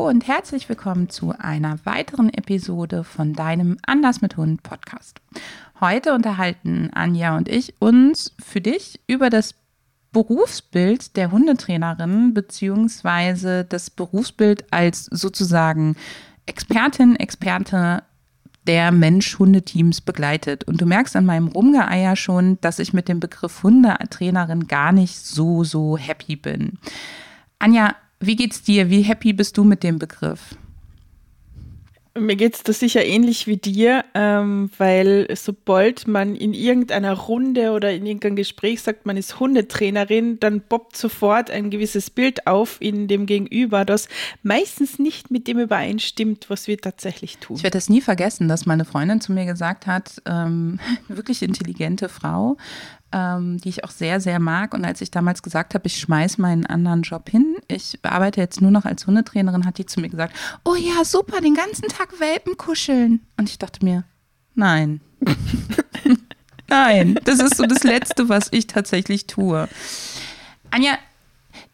Und herzlich willkommen zu einer weiteren Episode von deinem Anders mit Hund Podcast. Heute unterhalten Anja und ich uns für dich über das Berufsbild der Hundetrainerin beziehungsweise das Berufsbild als sozusagen Expertin, Experte der Mensch-Hundeteams begleitet. Und du merkst an meinem Rumgeeier schon, dass ich mit dem Begriff Hundetrainerin gar nicht so, so happy bin. Anja, wie geht's dir? Wie happy bist du mit dem Begriff? Mir geht es da sicher ähnlich wie dir, ähm, weil sobald man in irgendeiner Runde oder in irgendeinem Gespräch sagt, man ist Hundetrainerin, dann poppt sofort ein gewisses Bild auf in dem Gegenüber, das meistens nicht mit dem übereinstimmt, was wir tatsächlich tun. Ich werde das nie vergessen, dass meine Freundin zu mir gesagt hat, ähm, wirklich intelligente Frau, ähm, die ich auch sehr, sehr mag. Und als ich damals gesagt habe, ich schmeiße meinen anderen Job hin, ich arbeite jetzt nur noch als Hundetrainerin, hat die zu mir gesagt, oh ja, super, den ganzen Tag Welpen kuscheln. Und ich dachte mir, nein. nein, das ist so das Letzte, was ich tatsächlich tue. Anja,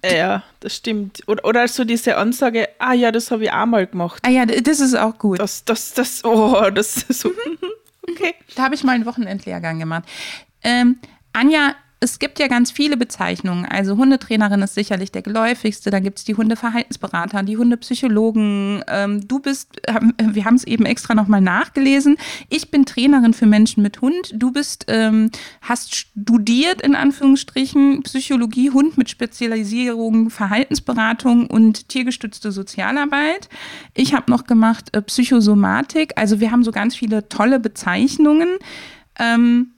ja, das stimmt. Oder, oder so diese Ansage, ah ja, das habe ich auch mal gemacht. Ah ja, das ist auch gut. Das, das, das, oh, das ist so. okay. Da habe ich mal einen Wochenendlehrgang gemacht. Ähm, Anja, es gibt ja ganz viele Bezeichnungen. Also Hundetrainerin ist sicherlich der geläufigste. Dann gibt es die Hundeverhaltensberater, die Hundepsychologen. Ähm, du bist, wir haben es eben extra nochmal nachgelesen. Ich bin Trainerin für Menschen mit Hund. Du bist, ähm, hast studiert in Anführungsstrichen Psychologie, Hund mit Spezialisierung, Verhaltensberatung und tiergestützte Sozialarbeit. Ich habe noch gemacht äh, Psychosomatik. Also wir haben so ganz viele tolle Bezeichnungen. Ähm,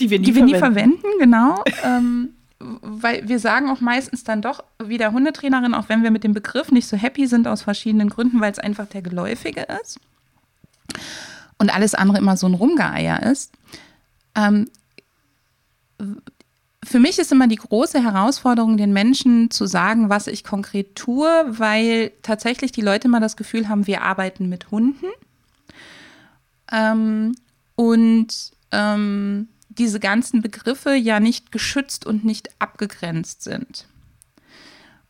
die wir nie, die wir verwenden. nie verwenden, genau. ähm, weil wir sagen auch meistens dann doch wieder Hundetrainerin, auch wenn wir mit dem Begriff nicht so happy sind, aus verschiedenen Gründen, weil es einfach der geläufige ist. Und alles andere immer so ein Rumgeeier ist. Ähm, für mich ist immer die große Herausforderung, den Menschen zu sagen, was ich konkret tue, weil tatsächlich die Leute immer das Gefühl haben, wir arbeiten mit Hunden. Ähm, und ähm, diese ganzen Begriffe ja nicht geschützt und nicht abgegrenzt sind.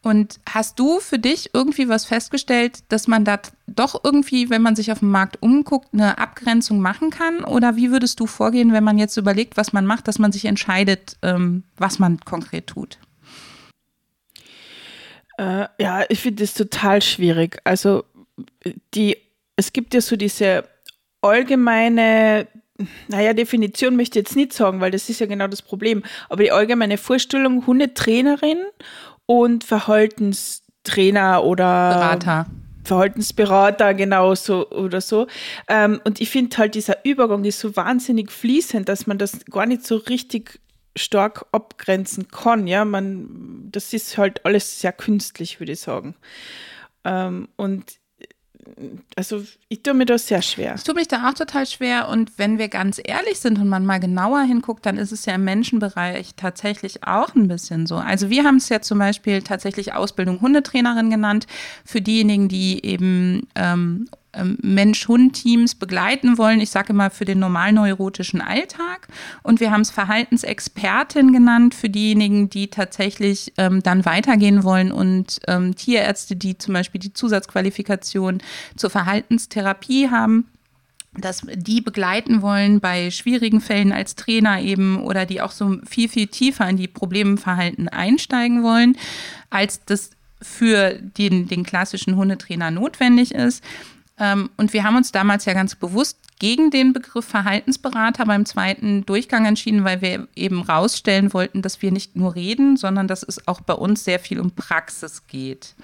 Und hast du für dich irgendwie was festgestellt, dass man da doch irgendwie, wenn man sich auf dem Markt umguckt, eine Abgrenzung machen kann? Oder wie würdest du vorgehen, wenn man jetzt überlegt, was man macht, dass man sich entscheidet, ähm, was man konkret tut? Äh, ja, ich finde das total schwierig. Also die, es gibt ja so diese allgemeine naja, Definition möchte ich jetzt nicht sagen, weil das ist ja genau das Problem. Aber die allgemeine Vorstellung, Hundetrainerin und Verhaltenstrainer oder Berater. Verhaltensberater, genau so oder so. Ähm, und ich finde halt, dieser Übergang ist so wahnsinnig fließend, dass man das gar nicht so richtig stark abgrenzen kann. Ja, man, das ist halt alles sehr künstlich, würde ich sagen. Ähm, und also ich tue mir das sehr schwer. Ich tue mich da auch total schwer und wenn wir ganz ehrlich sind und man mal genauer hinguckt, dann ist es ja im Menschenbereich tatsächlich auch ein bisschen so. Also wir haben es ja zum Beispiel tatsächlich Ausbildung Hundetrainerin genannt für diejenigen, die eben ähm, Mensch-Hund-Teams begleiten wollen. Ich sage immer für den normalen neurotischen Alltag. Und wir haben es Verhaltensexpertin genannt für diejenigen, die tatsächlich ähm, dann weitergehen wollen und ähm, Tierärzte, die zum Beispiel die Zusatzqualifikation zur Verhaltenstherapie haben dass die begleiten wollen bei schwierigen Fällen als Trainer eben oder die auch so viel, viel tiefer in die Problemverhalten einsteigen wollen, als das für den, den klassischen Hundetrainer notwendig ist. Ähm, und wir haben uns damals ja ganz bewusst gegen den Begriff Verhaltensberater beim zweiten Durchgang entschieden, weil wir eben rausstellen wollten, dass wir nicht nur reden, sondern dass es auch bei uns sehr viel um Praxis geht.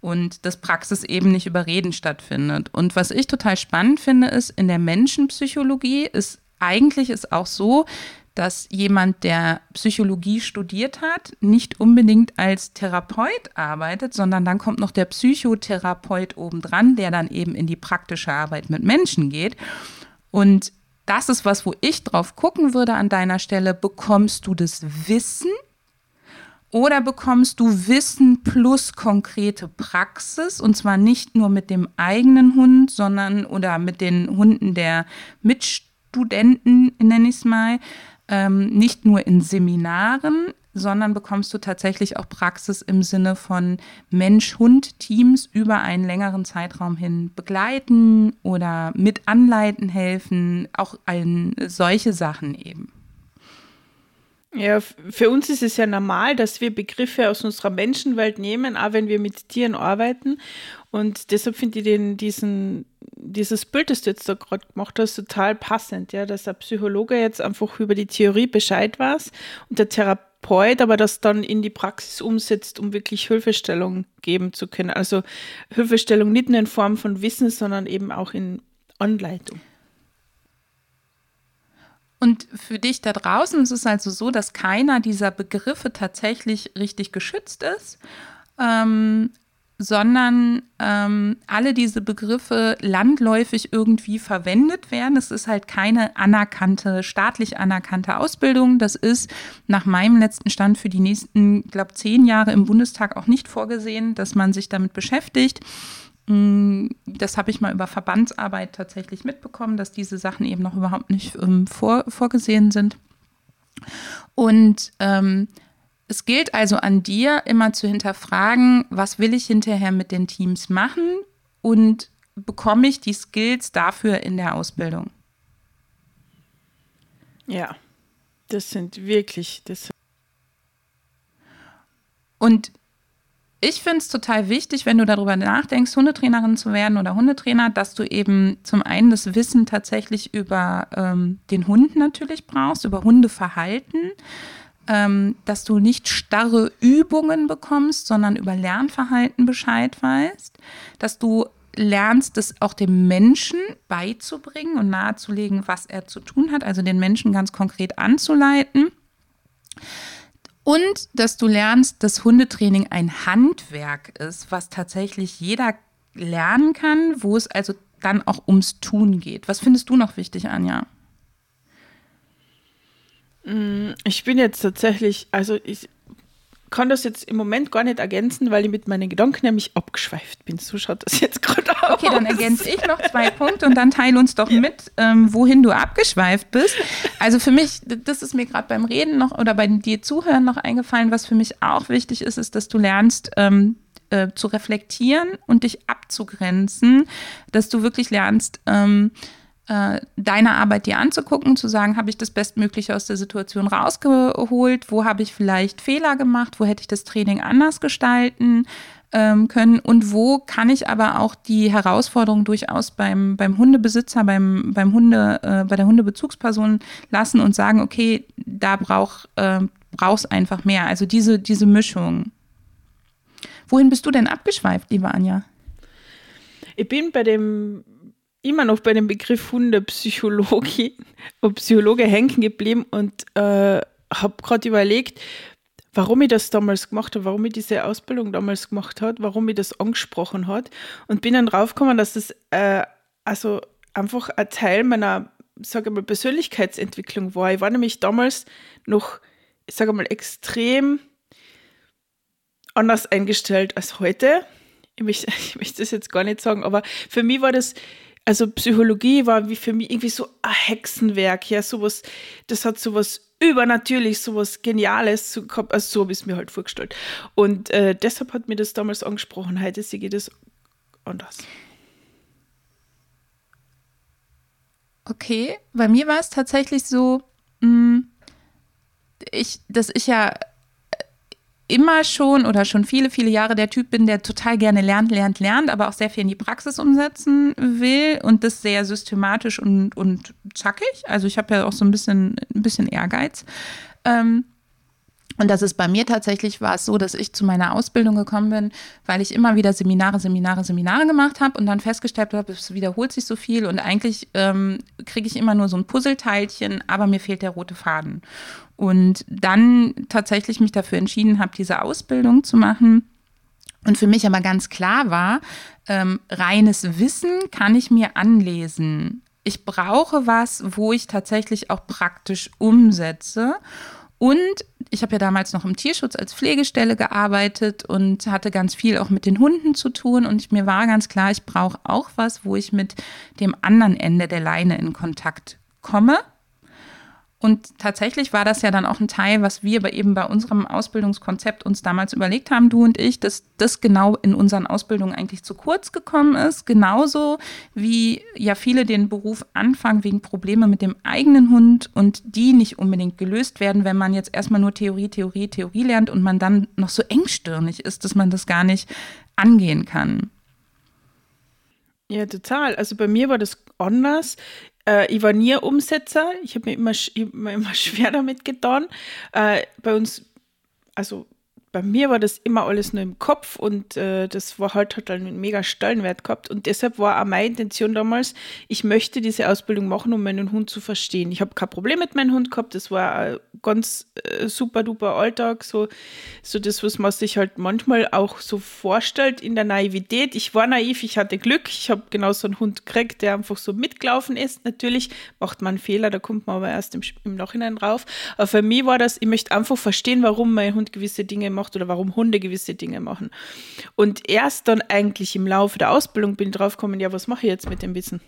Und dass Praxis eben nicht über Reden stattfindet. Und was ich total spannend finde, ist, in der Menschenpsychologie ist eigentlich ist auch so, dass jemand, der Psychologie studiert hat, nicht unbedingt als Therapeut arbeitet, sondern dann kommt noch der Psychotherapeut obendran, der dann eben in die praktische Arbeit mit Menschen geht. Und das ist was, wo ich drauf gucken würde an deiner Stelle. Bekommst du das Wissen oder bekommst du Wissen plus konkrete Praxis und zwar nicht nur mit dem eigenen Hund, sondern oder mit den Hunden der Mitstudenten, nenne ich es mal, ähm, nicht nur in Seminaren, sondern bekommst du tatsächlich auch Praxis im Sinne von Mensch-Hund-Teams über einen längeren Zeitraum hin begleiten oder mit anleiten helfen, auch ein, solche Sachen eben. Ja, für uns ist es ja normal, dass wir Begriffe aus unserer Menschenwelt nehmen, auch wenn wir mit Tieren arbeiten. Und deshalb finde ich den, diesen, dieses Bild, das du jetzt da gerade gemacht hast, total passend, ja, dass der Psychologe jetzt einfach über die Theorie Bescheid weiß und der Therapeut aber das dann in die Praxis umsetzt, um wirklich Hilfestellung geben zu können. Also Hilfestellung nicht nur in Form von Wissen, sondern eben auch in Anleitung. Und für dich da draußen ist es also so, dass keiner dieser Begriffe tatsächlich richtig geschützt ist, ähm, sondern ähm, alle diese Begriffe landläufig irgendwie verwendet werden. Es ist halt keine anerkannte, staatlich anerkannte Ausbildung. Das ist nach meinem letzten Stand für die nächsten, glaube zehn Jahre im Bundestag auch nicht vorgesehen, dass man sich damit beschäftigt. Mm, das habe ich mal über Verbandsarbeit tatsächlich mitbekommen, dass diese Sachen eben noch überhaupt nicht ähm, vor, vorgesehen sind. Und ähm, es gilt also an dir, immer zu hinterfragen, was will ich hinterher mit den Teams machen und bekomme ich die Skills dafür in der Ausbildung? Ja, das sind wirklich. Das und ich finde es total wichtig, wenn du darüber nachdenkst, Hundetrainerin zu werden oder Hundetrainer, dass du eben zum einen das Wissen tatsächlich über ähm, den Hund natürlich brauchst, über Hundeverhalten, ähm, dass du nicht starre Übungen bekommst, sondern über Lernverhalten Bescheid weißt, dass du lernst, es auch dem Menschen beizubringen und nahezulegen, was er zu tun hat, also den Menschen ganz konkret anzuleiten und dass du lernst, dass Hundetraining ein Handwerk ist, was tatsächlich jeder lernen kann, wo es also dann auch ums Tun geht. Was findest du noch wichtig, Anja? Mm, ich bin jetzt tatsächlich, also ich, kann das jetzt im Moment gar nicht ergänzen, weil ich mit meinen Gedanken nämlich abgeschweift bin. So schaut das jetzt gerade aus. Okay, dann ergänze ich noch zwei Punkte und dann teile uns doch ja. mit, ähm, wohin du abgeschweift bist. Also für mich, das ist mir gerade beim Reden noch oder bei dir Zuhören noch eingefallen, was für mich auch wichtig ist, ist, dass du lernst, ähm, äh, zu reflektieren und dich abzugrenzen, dass du wirklich lernst, ähm, äh, deine Arbeit dir anzugucken, zu sagen, habe ich das Bestmögliche aus der Situation rausgeholt, wo habe ich vielleicht Fehler gemacht, wo hätte ich das Training anders gestalten ähm, können und wo kann ich aber auch die Herausforderung durchaus beim, beim Hundebesitzer, beim, beim Hunde, äh, bei der Hundebezugsperson lassen und sagen, okay, da brauch, äh, brauchst einfach mehr. Also diese, diese Mischung. Wohin bist du denn abgeschweift, liebe Anja? Ich bin bei dem immer noch bei dem Begriff Hundepsychologie und Psychologe hängen geblieben und äh, habe gerade überlegt, warum ich das damals gemacht habe, warum ich diese Ausbildung damals gemacht habe, warum ich das angesprochen hat und bin dann draufgekommen, dass das äh, also einfach ein Teil meiner, sage mal, Persönlichkeitsentwicklung war. Ich war nämlich damals noch, ich sage mal, extrem anders eingestellt als heute. Ich möchte, ich möchte das jetzt gar nicht sagen, aber für mich war das also Psychologie war wie für mich irgendwie so ein Hexenwerk, ja, sowas, das hat sowas übernatürlich, sowas Geniales gehabt, also so habe ich es mir halt vorgestellt. Und äh, deshalb hat mir das damals angesprochen, heute sehe ich das anders. Okay, bei mir war es tatsächlich so, mh, mm, ich, dass ich ja immer schon oder schon viele, viele Jahre der Typ bin, der total gerne lernt, lernt, lernt, aber auch sehr viel in die Praxis umsetzen will und das sehr systematisch und, und zackig. Also ich habe ja auch so ein bisschen, ein bisschen Ehrgeiz. Ähm, Und das ist bei mir tatsächlich war es so, dass ich zu meiner Ausbildung gekommen bin, weil ich immer wieder Seminare, Seminare, Seminare gemacht habe und dann festgestellt habe, es wiederholt sich so viel und eigentlich ähm, kriege ich immer nur so ein Puzzleteilchen, aber mir fehlt der rote Faden. Und dann tatsächlich mich dafür entschieden habe, diese Ausbildung zu machen. Und für mich aber ganz klar war, ähm, reines Wissen kann ich mir anlesen. Ich brauche was, wo ich tatsächlich auch praktisch umsetze. Und ich habe ja damals noch im Tierschutz als Pflegestelle gearbeitet und hatte ganz viel auch mit den Hunden zu tun. Und mir war ganz klar, ich brauche auch was, wo ich mit dem anderen Ende der Leine in Kontakt komme. Und tatsächlich war das ja dann auch ein Teil, was wir aber eben bei unserem Ausbildungskonzept uns damals überlegt haben, du und ich, dass das genau in unseren Ausbildungen eigentlich zu kurz gekommen ist. Genauso wie ja viele den Beruf anfangen wegen Probleme mit dem eigenen Hund und die nicht unbedingt gelöst werden, wenn man jetzt erstmal nur Theorie, Theorie, Theorie lernt und man dann noch so engstirnig ist, dass man das gar nicht angehen kann. Ja, total. Also bei mir war das anders. Äh, ich war nie Umsetzer. Ich habe mir immer, immer, schwer damit getan. Äh, bei uns, also bei mir war das immer alles nur im Kopf und äh, das war halt, hat einen mega Stellenwert gehabt. Und deshalb war auch meine Intention damals, ich möchte diese Ausbildung machen, um meinen Hund zu verstehen. Ich habe kein Problem mit meinem Hund gehabt, das war ein ganz äh, super duper Alltag, so, so das, was man sich halt manchmal auch so vorstellt in der Naivität. Ich war naiv, ich hatte Glück, ich habe genau so einen Hund gekriegt, der einfach so mitgelaufen ist. Natürlich macht man Fehler, da kommt man aber erst im, im Nachhinein drauf. Aber für mich war das, ich möchte einfach verstehen, warum mein Hund gewisse Dinge macht macht oder warum Hunde gewisse Dinge machen. Und erst dann eigentlich im Laufe der Ausbildung bin ich drauf gekommen, ja, was mache ich jetzt mit dem Wissen?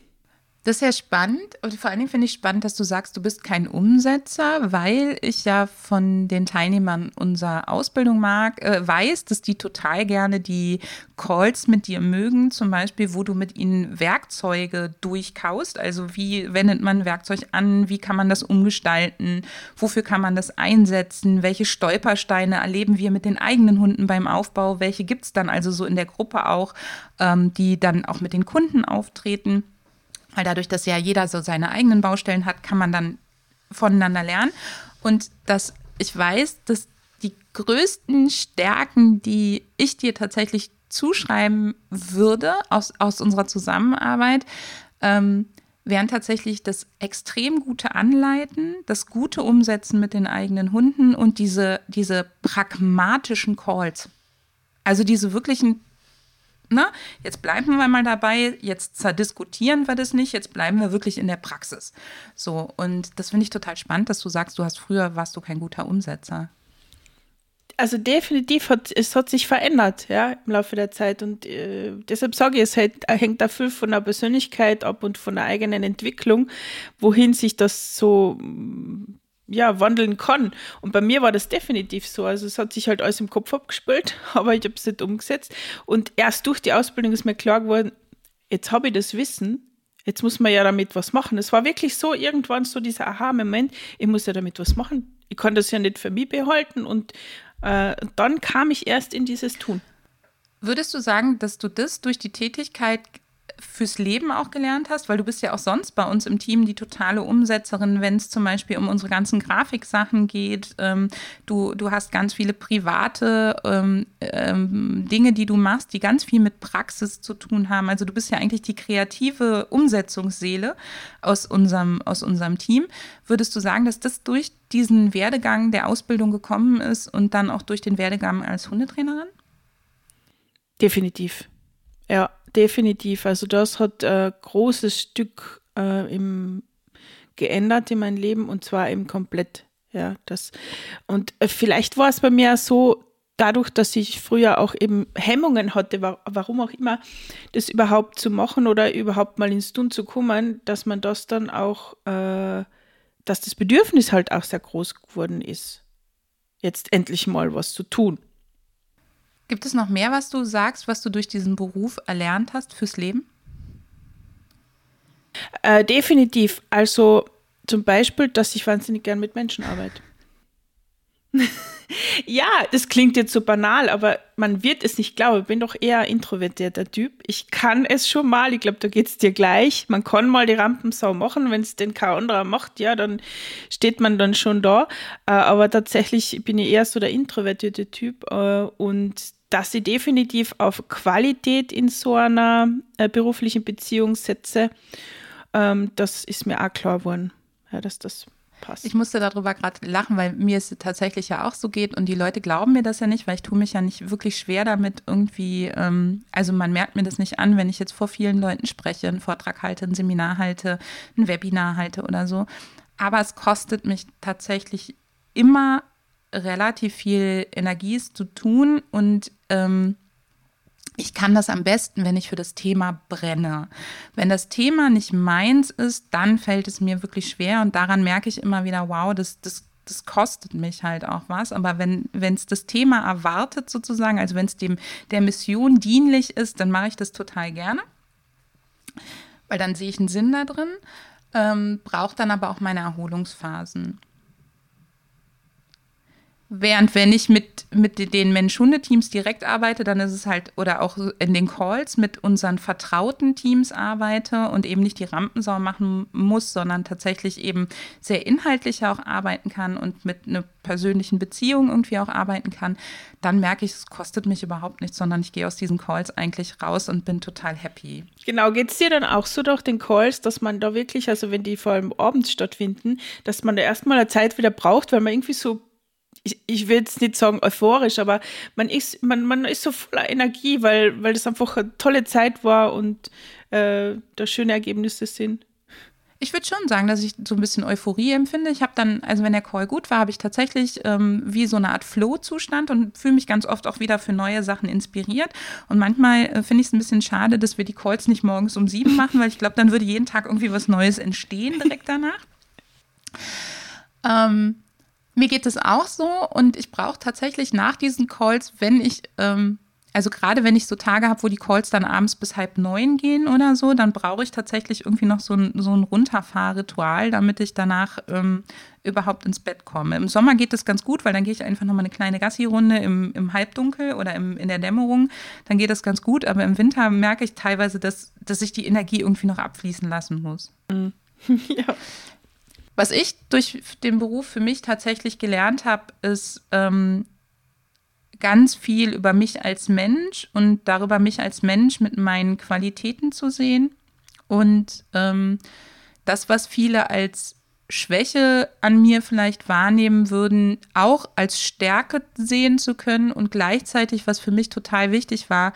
Das ist ja spannend und vor allen Dingen finde ich spannend, dass du sagst, du bist kein Umsetzer, weil ich ja von den Teilnehmern unserer Ausbildung mag, äh, weiß, dass die total gerne die Calls mit dir mögen, zum Beispiel, wo du mit ihnen Werkzeuge durchkaust. Also wie wendet man Werkzeug an, wie kann man das umgestalten, wofür kann man das einsetzen, welche Stolpersteine erleben wir mit den eigenen Hunden beim Aufbau, welche gibt es dann also so in der Gruppe auch, ähm, die dann auch mit den Kunden auftreten. Weil dadurch, dass ja jeder so seine eigenen Baustellen hat, kann man dann voneinander lernen. Und dass ich weiß, dass die größten Stärken, die ich dir tatsächlich zuschreiben würde aus, aus unserer Zusammenarbeit, ähm, wären tatsächlich das extrem gute Anleiten, das gute Umsetzen mit den eigenen Hunden und diese, diese pragmatischen Calls. Also diese wirklichen na, jetzt bleiben wir mal dabei, jetzt zerdiskutieren wir das nicht, jetzt bleiben wir wirklich in der Praxis. So, und das finde ich total spannend, dass du sagst, du hast früher warst du kein guter Umsetzer. Also definitiv hat es hat sich verändert, ja, im Laufe der Zeit. Und äh, deshalb sage ich, es hängt, hängt da viel von der Persönlichkeit ab und von der eigenen Entwicklung, wohin sich das so ja, wandeln kann. Und bei mir war das definitiv so. Also es hat sich halt alles im Kopf abgespült, aber ich habe es nicht umgesetzt. Und erst durch die Ausbildung ist mir klar geworden, jetzt habe ich das Wissen, jetzt muss man ja damit was machen. Es war wirklich so irgendwann so dieser Aha-Moment, ich muss ja damit was machen. Ich kann das ja nicht für mich behalten. Und äh, dann kam ich erst in dieses Tun. Würdest du sagen, dass du das durch die Tätigkeit fürs Leben auch gelernt hast, weil du bist ja auch sonst bei uns im Team die totale Umsetzerin, wenn es zum Beispiel um unsere ganzen Grafiksachen geht. Ähm, du, du hast ganz viele private ähm, ähm, Dinge, die du machst, die ganz viel mit Praxis zu tun haben. Also du bist ja eigentlich die kreative Umsetzungsseele aus unserem, aus unserem Team. Würdest du sagen, dass das durch diesen Werdegang der Ausbildung gekommen ist und dann auch durch den Werdegang als Hundetrainerin? Definitiv. Ja, definitiv. Also das hat ein großes Stück äh, im, geändert in meinem Leben und zwar eben komplett. Ja, das, und äh, vielleicht war es bei mir so, dadurch, dass ich früher auch eben Hemmungen hatte, warum auch immer, das überhaupt zu machen oder überhaupt mal ins Tun zu kommen, dass man das dann auch, äh, dass das Bedürfnis halt auch sehr groß geworden ist, jetzt endlich mal was zu tun. Gibt es noch mehr, was du sagst, was du durch diesen Beruf erlernt hast fürs Leben? Äh, definitiv. Also zum Beispiel, dass ich wahnsinnig gern mit Menschen arbeite. Ja, das klingt jetzt so banal, aber man wird es nicht glauben. Ich bin doch eher ein introvertierter Typ. Ich kann es schon mal, ich glaube, da geht es dir gleich. Man kann mal die Rampensau machen, wenn es den kein anderer macht, ja, dann steht man dann schon da. Äh, aber tatsächlich bin ich eher so der introvertierte Typ äh, und dass ich definitiv auf Qualität in so einer äh, beruflichen Beziehung setze, ähm, das ist mir auch klar geworden, ja, dass das passt. Ich musste darüber gerade lachen, weil mir es tatsächlich ja auch so geht und die Leute glauben mir das ja nicht, weil ich tue mich ja nicht wirklich schwer damit irgendwie, ähm, also man merkt mir das nicht an, wenn ich jetzt vor vielen Leuten spreche, einen Vortrag halte, ein Seminar halte, ein Webinar halte oder so. Aber es kostet mich tatsächlich immer relativ viel Energie, es zu tun und ähm, ich kann das am besten, wenn ich für das Thema brenne. Wenn das Thema nicht meins ist, dann fällt es mir wirklich schwer und daran merke ich immer wieder, wow, das, das, das kostet mich halt auch was. Aber wenn es das Thema erwartet sozusagen, also wenn es dem der Mission dienlich ist, dann mache ich das total gerne, weil dann sehe ich einen Sinn da drin, ähm, brauche dann aber auch meine Erholungsphasen. Während wenn ich mit, mit den Mensch-Hunde-Teams direkt arbeite, dann ist es halt, oder auch in den Calls mit unseren vertrauten Teams arbeite und eben nicht die Rampensau machen muss, sondern tatsächlich eben sehr inhaltlich auch arbeiten kann und mit einer persönlichen Beziehung irgendwie auch arbeiten kann, dann merke ich, es kostet mich überhaupt nichts, sondern ich gehe aus diesen Calls eigentlich raus und bin total happy. Genau, geht es dir dann auch so durch den Calls, dass man da wirklich, also wenn die vor allem abends stattfinden, dass man da erstmal eine Zeit wieder braucht, weil man irgendwie so ich, ich will jetzt nicht sagen euphorisch, aber man ist, man, man ist so voller Energie, weil, weil das einfach eine tolle Zeit war und äh, da schöne Ergebnisse sind. Ich würde schon sagen, dass ich so ein bisschen Euphorie empfinde. Ich habe dann, also wenn der Call gut war, habe ich tatsächlich ähm, wie so eine Art Flow-Zustand und fühle mich ganz oft auch wieder für neue Sachen inspiriert. Und manchmal äh, finde ich es ein bisschen schade, dass wir die Calls nicht morgens um sieben machen, weil ich glaube, dann würde jeden Tag irgendwie was Neues entstehen direkt danach. ähm, mir geht es auch so und ich brauche tatsächlich nach diesen Calls, wenn ich, ähm, also gerade wenn ich so Tage habe, wo die Calls dann abends bis halb neun gehen oder so, dann brauche ich tatsächlich irgendwie noch so ein, so ein Runterfahrritual, damit ich danach ähm, überhaupt ins Bett komme. Im Sommer geht das ganz gut, weil dann gehe ich einfach nochmal eine kleine Gassi-Runde im, im Halbdunkel oder im, in der Dämmerung. Dann geht das ganz gut, aber im Winter merke ich teilweise, dass, dass ich die Energie irgendwie noch abfließen lassen muss. Mhm. ja. Was ich durch den Beruf für mich tatsächlich gelernt habe, ist ähm, ganz viel über mich als Mensch und darüber mich als Mensch mit meinen Qualitäten zu sehen. Und ähm, das, was viele als Schwäche an mir vielleicht wahrnehmen würden, auch als Stärke sehen zu können und gleichzeitig, was für mich total wichtig war,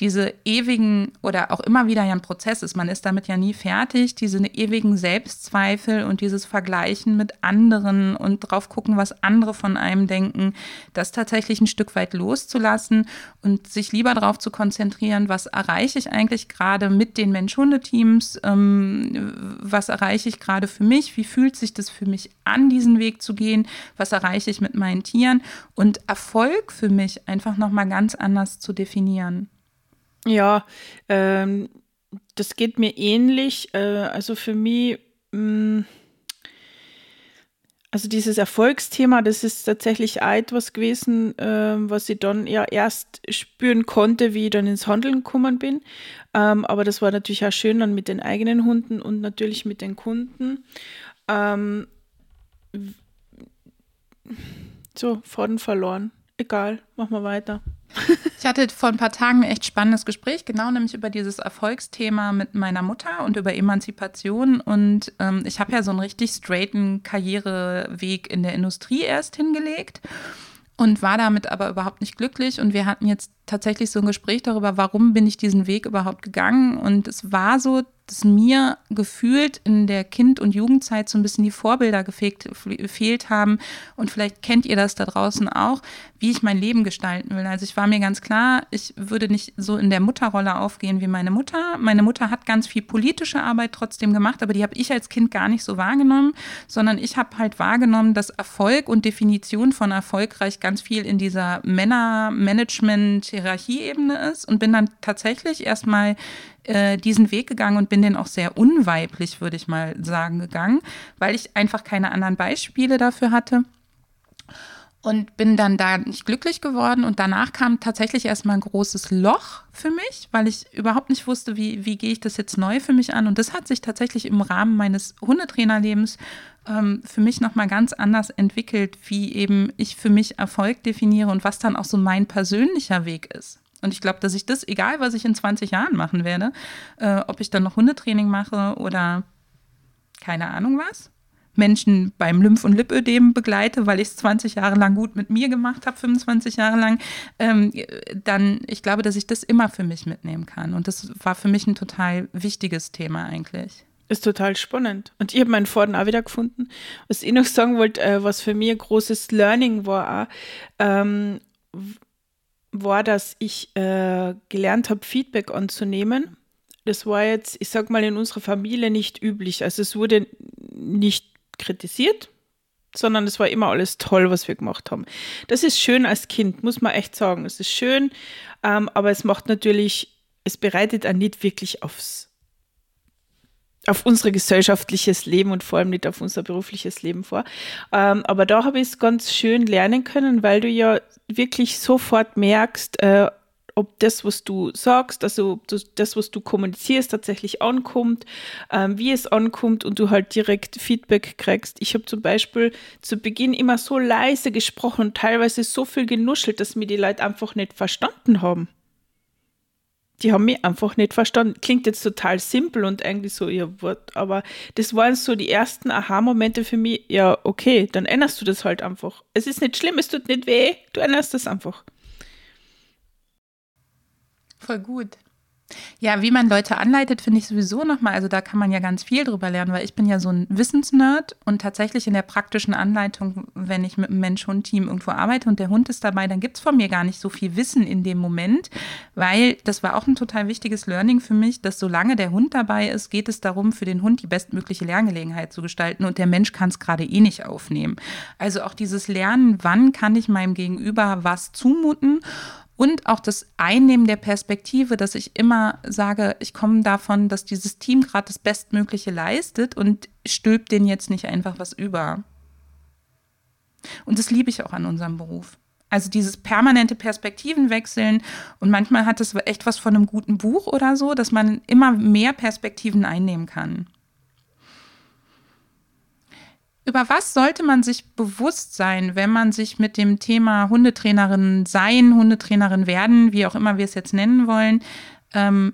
diese ewigen oder auch immer wieder ja ein Prozess ist, man ist damit ja nie fertig, diese ewigen Selbstzweifel und dieses Vergleichen mit anderen und drauf gucken, was andere von einem denken, das tatsächlich ein Stück weit loszulassen und sich lieber darauf zu konzentrieren, was erreiche ich eigentlich gerade mit den Mensch-Hunde-Teams, ähm, was erreiche ich gerade für mich, wie fühlt sich das für mich an, diesen Weg zu gehen, was erreiche ich mit meinen Tieren und Erfolg für mich einfach nochmal ganz anders zu definieren. Ja, ähm, das geht mir ähnlich. Äh, also für mich, mh, mm, also dieses Erfolgsthema, das ist tatsächlich auch etwas gewesen, äh, was ich dann ja erst spüren konnte, wie ich dann ins Handeln gekommen bin. Ähm, aber das war natürlich auch schön dann mit den eigenen Hunden und natürlich mit den Kunden. Ähm, so, Faden verloren. Egal, machen wir weiter. Ich hatte vor ein paar Tagen ein echt spannendes Gespräch, genau nämlich über dieses Erfolgsthema mit meiner Mutter und über Emanzipation. Und ähm, ich habe ja so einen richtig straighten Karriereweg in der Industrie erst hingelegt und war damit aber überhaupt nicht glücklich. Und wir hatten jetzt tatsächlich so ein Gespräch darüber, warum bin ich diesen Weg überhaupt gegangen. Und es war so, dass mir gefühlt in der Kind- und Jugendzeit so ein bisschen die Vorbilder gefehlt haben. Und vielleicht kennt ihr das da draußen auch, wie ich mein Leben gestalten will. Also ich war mir ganz klar, ich würde nicht so in der Mutterrolle aufgehen wie meine Mutter. Meine Mutter hat ganz viel politische Arbeit trotzdem gemacht, aber die habe ich als Kind gar nicht so wahrgenommen, sondern ich habe halt wahrgenommen, dass Erfolg und Definition von erfolgreich ganz viel in dieser Männer-Management-Hierarchieebene ist und bin dann tatsächlich erstmal äh, diesen Weg gegangen und bin den auch sehr unweiblich, würde ich mal sagen, gegangen, weil ich einfach keine anderen Beispiele dafür hatte. und bin dann da nicht glücklich geworden. Und danach kam tatsächlich erstmal ein großes Loch für mich, weil ich überhaupt nicht wusste, wie, wie gehe ich das jetzt neu für mich an. Und das hat sich tatsächlich im Rahmen meines Hundetrainerlebens ähm, für mich nochmal ganz anders entwickelt, wie eben ich für mich Erfolg definiere und was dann auch so mein persönlicher Weg ist. Und ich glaube, dass ich das, egal was ich in 20 Jahren machen werde, äh, ob ich dann noch Hundetraining mache oder keine Ahnung was, Menschen beim Lymph- und Lipödem begleite, weil ich es 20 Jahre lang gut mit mir gemacht habe, 25 Jahre lang, ähm, dann, ich glaube, dass ich das immer für mich mitnehmen kann. Und das war für mich ein total wichtiges Thema eigentlich. Ist total spannend. Und ich habe meinen Vorden auch wieder gefunden. Was ich noch sagen wollte, äh, was für mich ein großes Learning war, auch, ähm, war, dass ich äh, gelernt habe, Feedback anzunehmen. Das war jetzt, ich sag mal, in unserer Familie nicht üblich. Also es wurde nicht kritisiert, sondern es war immer alles toll, was wir gemacht haben. Das ist schön als Kind, muss man echt sagen. Es ist schön, ähm, aber es macht natürlich, es bereitet einen nicht wirklich aufs auf unser gesellschaftliches Leben und vor allem nicht auf unser berufliches Leben vor. Ähm, aber da habe ich es ganz schön lernen können, weil du ja wirklich sofort merkst, äh, ob das, was du sagst, also das, was du kommunizierst, tatsächlich ankommt, ähm, wie es ankommt und du halt direkt Feedback kriegst. Ich habe zum Beispiel zu Beginn immer so leise gesprochen und teilweise so viel genuschelt, dass mir die Leute einfach nicht verstanden haben. Die haben mich einfach nicht verstanden. Klingt jetzt total simpel und eigentlich so ihr Wort, aber das waren so die ersten Aha-Momente für mich. Ja, okay, dann änderst du das halt einfach. Es ist nicht schlimm, es tut nicht weh, du änderst das einfach. Voll gut. Ja, wie man Leute anleitet, finde ich sowieso nochmal, also da kann man ja ganz viel drüber lernen, weil ich bin ja so ein Wissensnerd und tatsächlich in der praktischen Anleitung, wenn ich mit einem Mensch-Hund-Team irgendwo arbeite und der Hund ist dabei, dann gibt es von mir gar nicht so viel Wissen in dem Moment, weil das war auch ein total wichtiges Learning für mich, dass solange der Hund dabei ist, geht es darum, für den Hund die bestmögliche Lerngelegenheit zu gestalten und der Mensch kann es gerade eh nicht aufnehmen. Also auch dieses Lernen, wann kann ich meinem Gegenüber was zumuten und auch das Einnehmen der Perspektive, dass ich immer sage, ich komme davon, dass dieses Team gerade das Bestmögliche leistet und stülpt denen jetzt nicht einfach was über. Und das liebe ich auch an unserem Beruf. Also dieses permanente Perspektivenwechseln und manchmal hat es echt was von einem guten Buch oder so, dass man immer mehr Perspektiven einnehmen kann. Über was sollte man sich bewusst sein, wenn man sich mit dem Thema Hundetrainerin sein, Hundetrainerin werden, wie auch immer wir es jetzt nennen wollen, ähm,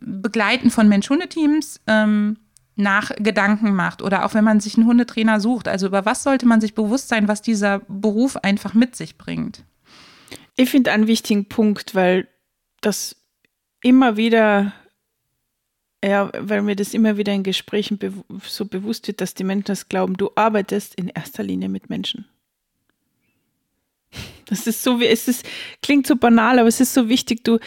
Begleiten von Mensch-Hundeteams ähm, nach Gedanken macht oder auch wenn man sich einen Hundetrainer sucht. Also über was sollte man sich bewusst sein, was dieser Beruf einfach mit sich bringt? Ich finde einen wichtigen Punkt, weil das immer wieder ja, weil mir das immer wieder in Gesprächen be so bewusst wird, dass die Menschen das glauben, du arbeitest in erster Linie mit Menschen. Das ist so wie, es ist, klingt so banal, aber es ist so wichtig, du,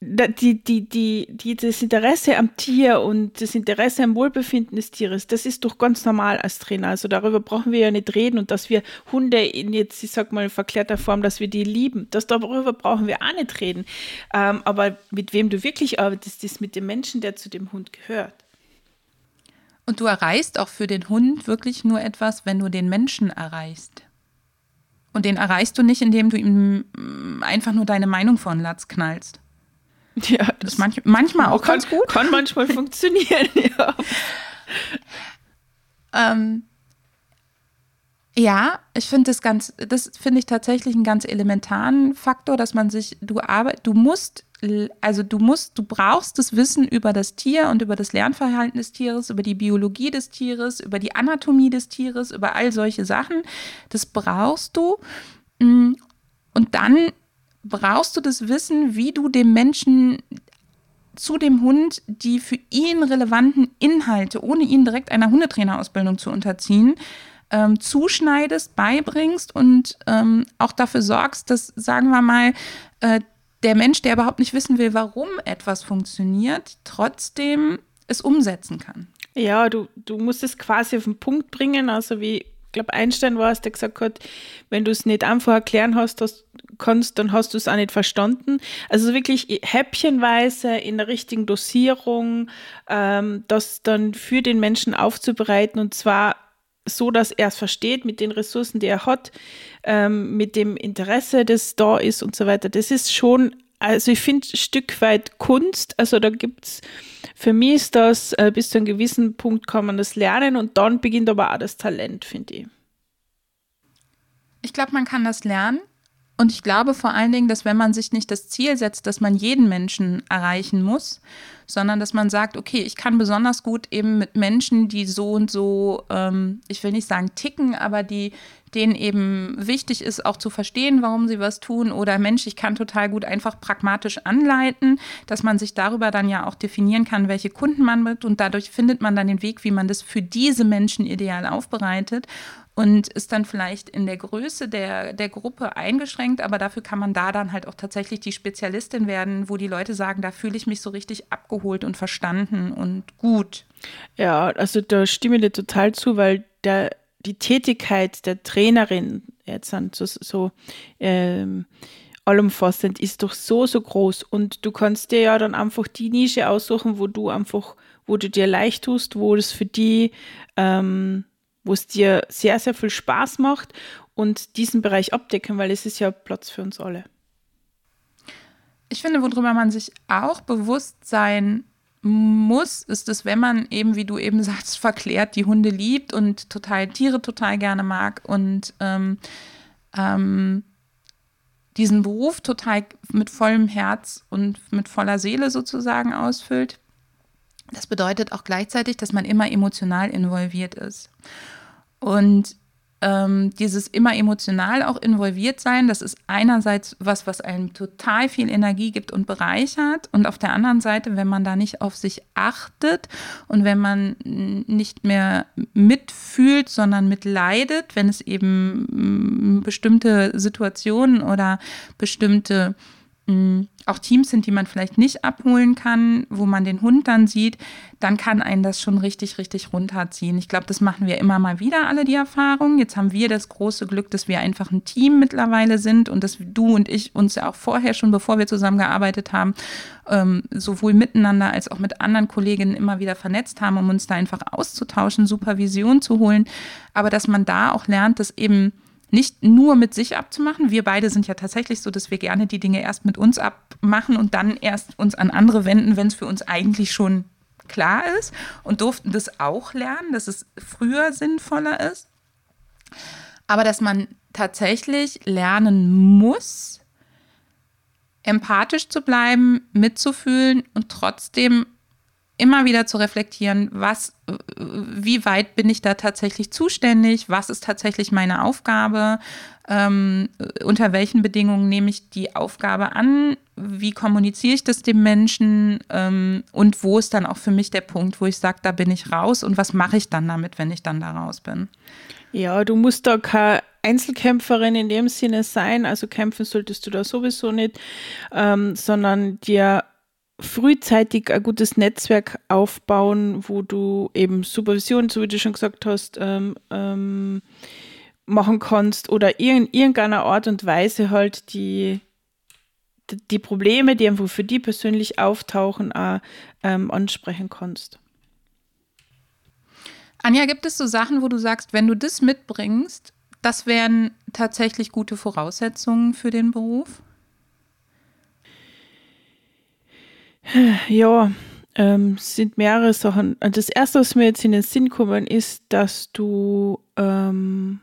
die, die, die, die, das Interesse am Tier und das Interesse am Wohlbefinden des Tieres, das ist doch ganz normal als Trainer. Also darüber brauchen wir ja nicht reden und dass wir Hunde in jetzt, ich sag mal, verklärter Form, dass wir die lieben, das darüber brauchen wir auch nicht reden. Ähm, aber mit wem du wirklich arbeitest, ist mit dem Menschen, der zu dem Hund gehört. Und du erreichst auch für den Hund wirklich nur etwas, wenn du den Menschen erreichst. Und den erreichst du nicht, indem du ihm einfach nur deine Meinung vor den Latz knallst. Ja, das, das manch, manchmal auch kann, ganz gut. Kann manchmal funktionieren, ja. Ähm, ja, ich finde das ganz, das finde ich tatsächlich einen ganz elementaren Faktor, dass man sich, du arbeit, du musst, also du musst, du brauchst das Wissen über das Tier und über das Lernverhalten des Tieres, über die Biologie des Tieres, über die Anatomie des Tieres, über all solche Sachen. Das brauchst du. Mm, und dann brauchst du das Wissen, wie du dem Menschen zu dem Hund die für ihn relevanten Inhalte, ohne ihn direkt einer Hundetrainerausbildung zu unterziehen, ähm, zuschneidest, beibringst und ähm, auch dafür sorgst, dass, sagen wir mal, äh, der Mensch, der überhaupt nicht wissen will, warum etwas funktioniert, trotzdem es umsetzen kann. Ja, du, du musst es quasi auf den Punkt bringen, also wie glaube, Einstein war es, der gesagt hat, wenn du es nicht einfach erklären hast, das kannst, dann hast du es auch nicht verstanden. Also wirklich häppchenweise in der richtigen Dosierung, ähm, das dann für den Menschen aufzubereiten und zwar so, dass er es versteht mit den Ressourcen, die er hat, ähm, mit dem Interesse, das da ist und so weiter. Das ist schon, also ich finde, Stück weit Kunst. Also da gibt es, für mich ist das, äh, bis zu einem gewissen Punkt kann man das lernen und dann beginnt aber auch das Talent, finde ich. Ich glaube, man kann das lernen. Und ich glaube vor allen Dingen, dass wenn man sich nicht das Ziel setzt, dass man jeden Menschen erreichen muss, sondern dass man sagt, okay, ich kann besonders gut eben mit Menschen, die so und so, ähm, ich will nicht sagen ticken, aber die denen eben wichtig ist, auch zu verstehen, warum sie was tun. Oder Mensch, ich kann total gut einfach pragmatisch anleiten, dass man sich darüber dann ja auch definieren kann, welche Kunden man mit und dadurch findet man dann den Weg, wie man das für diese Menschen ideal aufbereitet und ist dann vielleicht in der Größe der, der Gruppe eingeschränkt, aber dafür kann man da dann halt auch tatsächlich die Spezialistin werden, wo die Leute sagen, da fühle ich mich so richtig abgeholt und verstanden und gut. Ja, also da stimme ich dir total zu, weil der, die Tätigkeit der Trainerin jetzt so, so ähm, allumfassend ist doch so, so groß und du kannst dir ja dann einfach die Nische aussuchen, wo du einfach, wo du dir leicht tust, wo es für die ähm, wo es dir sehr, sehr viel Spaß macht und diesen Bereich abdecken, weil es ist ja Platz für uns alle. Ich finde, worüber man sich auch bewusst sein muss, ist es, wenn man eben, wie du eben sagst, verklärt die Hunde liebt und total Tiere total gerne mag und ähm, ähm, diesen Beruf total mit vollem Herz und mit voller Seele sozusagen ausfüllt. Das bedeutet auch gleichzeitig, dass man immer emotional involviert ist. Und ähm, dieses immer emotional auch involviert sein, das ist einerseits was, was einem total viel Energie gibt und bereichert. Und auf der anderen Seite, wenn man da nicht auf sich achtet und wenn man nicht mehr mitfühlt, sondern mitleidet, wenn es eben bestimmte Situationen oder bestimmte auch Teams sind, die man vielleicht nicht abholen kann, wo man den Hund dann sieht, dann kann einen das schon richtig, richtig runterziehen. Ich glaube, das machen wir immer mal wieder alle die Erfahrung. Jetzt haben wir das große Glück, dass wir einfach ein Team mittlerweile sind und dass du und ich uns ja auch vorher schon, bevor wir zusammengearbeitet haben, ähm, sowohl miteinander als auch mit anderen Kolleginnen immer wieder vernetzt haben, um uns da einfach auszutauschen, Supervision zu holen. Aber dass man da auch lernt, dass eben nicht nur mit sich abzumachen. Wir beide sind ja tatsächlich so, dass wir gerne die Dinge erst mit uns abmachen und dann erst uns an andere wenden, wenn es für uns eigentlich schon klar ist und durften das auch lernen, dass es früher sinnvoller ist. Aber dass man tatsächlich lernen muss, empathisch zu bleiben, mitzufühlen und trotzdem immer wieder zu reflektieren, was, wie weit bin ich da tatsächlich zuständig, was ist tatsächlich meine Aufgabe, ähm, unter welchen Bedingungen nehme ich die Aufgabe an, wie kommuniziere ich das dem Menschen? Ähm, und wo ist dann auch für mich der Punkt, wo ich sage, da bin ich raus? Und was mache ich dann damit, wenn ich dann da raus bin. Ja, du musst da keine Einzelkämpferin in dem Sinne sein, also kämpfen solltest du da sowieso nicht, ähm, sondern dir frühzeitig ein gutes Netzwerk aufbauen, wo du eben Supervision, so wie du schon gesagt hast, ähm, ähm, machen kannst oder in irgendeiner Art und Weise halt die, die Probleme, die einfach für die persönlich auftauchen, auch ähm, ansprechen kannst. Anja, gibt es so Sachen, wo du sagst, wenn du das mitbringst, das wären tatsächlich gute Voraussetzungen für den Beruf? Ja, ähm, sind mehrere Sachen. Das erste, was mir jetzt in den Sinn kommen, ist, dass du ähm,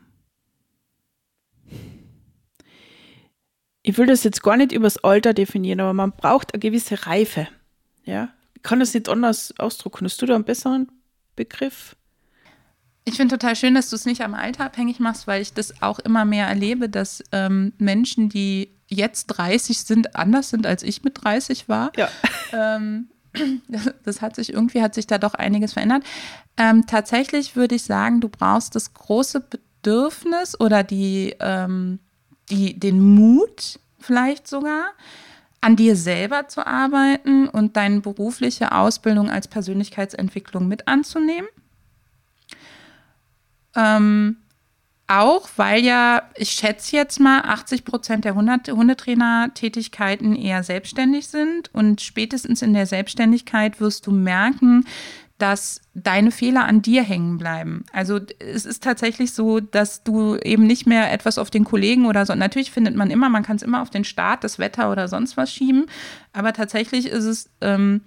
ich will das jetzt gar nicht übers Alter definieren, aber man braucht eine gewisse Reife. Ja, ich kann das nicht anders ausdrucken. Hast du da einen besseren Begriff? Ich finde total schön, dass du es nicht am Alter abhängig machst, weil ich das auch immer mehr erlebe, dass ähm, Menschen, die jetzt 30 sind, anders sind, als ich mit 30 war. Ja. Ähm, das, hat sich irgendwie, hat sich da doch einiges verändert. Ähm, tatsächlich würde ich sagen, du brauchst das große Bedürfnis oder die, ähm, die, den Mut vielleicht sogar, an dir selber zu arbeiten und deine berufliche Ausbildung als Persönlichkeitsentwicklung mit anzunehmen. Ähm, auch, weil ja, ich schätze jetzt mal, 80 Prozent der Hundetrainer-Tätigkeiten eher selbstständig sind. Und spätestens in der Selbstständigkeit wirst du merken, dass deine Fehler an dir hängen bleiben. Also es ist tatsächlich so, dass du eben nicht mehr etwas auf den Kollegen oder so. Natürlich findet man immer, man kann es immer auf den Staat, das Wetter oder sonst was schieben. Aber tatsächlich ist es ähm,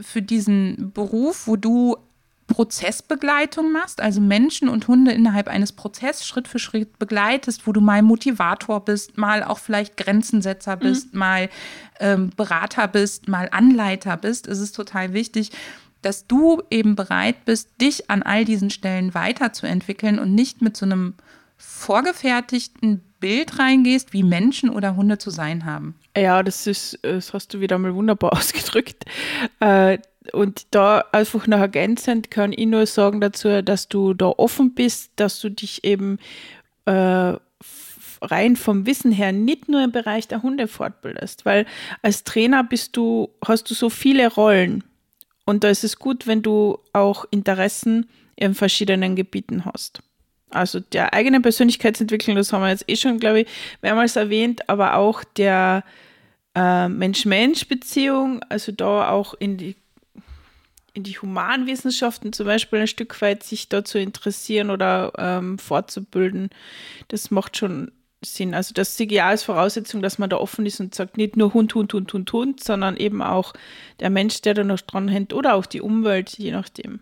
für diesen Beruf, wo du Prozessbegleitung machst, also Menschen und Hunde innerhalb eines Prozesses Schritt für Schritt begleitest, wo du mal Motivator bist, mal auch vielleicht Grenzensetzer mhm. bist, mhm. mal ähm, Berater bist, mal Anleiter bist, ist es total wichtig, dass du eben bereit bist, dich an all diesen Stellen weiterzuentwickeln und nicht mit so einem vorgefertigten Bild reingehst, wie Menschen oder Hunde zu sein haben. Ja, das ist, das hast du wieder mal wunderbar ausgedrückt. Äh, und da einfach noch ergänzend kann ich nur sagen dazu, dass du da offen bist, dass du dich eben äh, rein vom Wissen her nicht nur im Bereich der Hunde fortbildest, weil als Trainer bist du, hast du so viele Rollen. Und da ist es gut, wenn du auch Interessen in verschiedenen Gebieten hast. Also der eigene Persönlichkeitsentwicklung, das haben wir jetzt eh schon, glaube ich, mehrmals erwähnt, aber auch der äh, Mensch-Mensch-Beziehung, also da auch in die in die Humanwissenschaften zum Beispiel ein Stück weit sich da zu interessieren oder ähm, fortzubilden, das macht schon Sinn. Also das sehe ich als Voraussetzung, dass man da offen ist und sagt, nicht nur Hund, Hund, Hund, Hund, Hund, sondern eben auch der Mensch, der da noch dran hängt oder auch die Umwelt, je nachdem.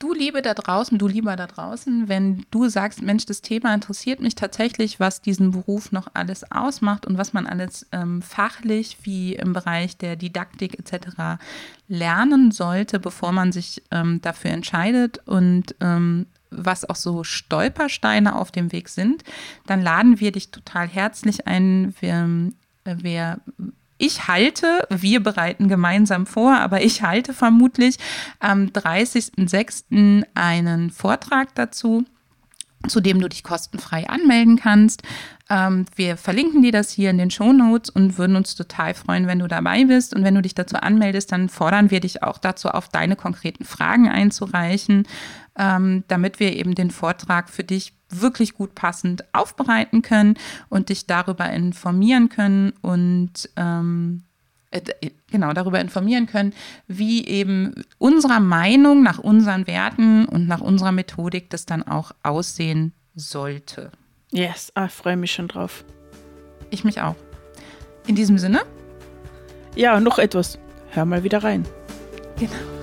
Du Liebe da draußen, du lieber da draußen, wenn du sagst, Mensch, das Thema interessiert mich tatsächlich, was diesen Beruf noch alles ausmacht und was man alles ähm, fachlich wie im Bereich der Didaktik etc. lernen sollte, bevor man sich ähm, dafür entscheidet und ähm, was auch so Stolpersteine auf dem Weg sind, dann laden wir dich total herzlich ein. Wir, äh, wir ich halte, wir bereiten gemeinsam vor, aber ich halte vermutlich am 30.06. einen Vortrag dazu zu dem du dich kostenfrei anmelden kannst. Ähm, wir verlinken dir das hier in den Show Notes und würden uns total freuen, wenn du dabei bist. Und wenn du dich dazu anmeldest, dann fordern wir dich auch dazu auf, deine konkreten Fragen einzureichen, ähm, damit wir eben den Vortrag für dich wirklich gut passend aufbereiten können und dich darüber informieren können und ähm, äh, genau darüber informieren können, wie eben unserer Meinung nach unseren Werten und nach unserer Methodik das dann auch aussehen sollte. Yes, ah, ich freue mich schon drauf. Ich mich auch. In diesem Sinne? Ja, noch etwas. Hör mal wieder rein. Genau.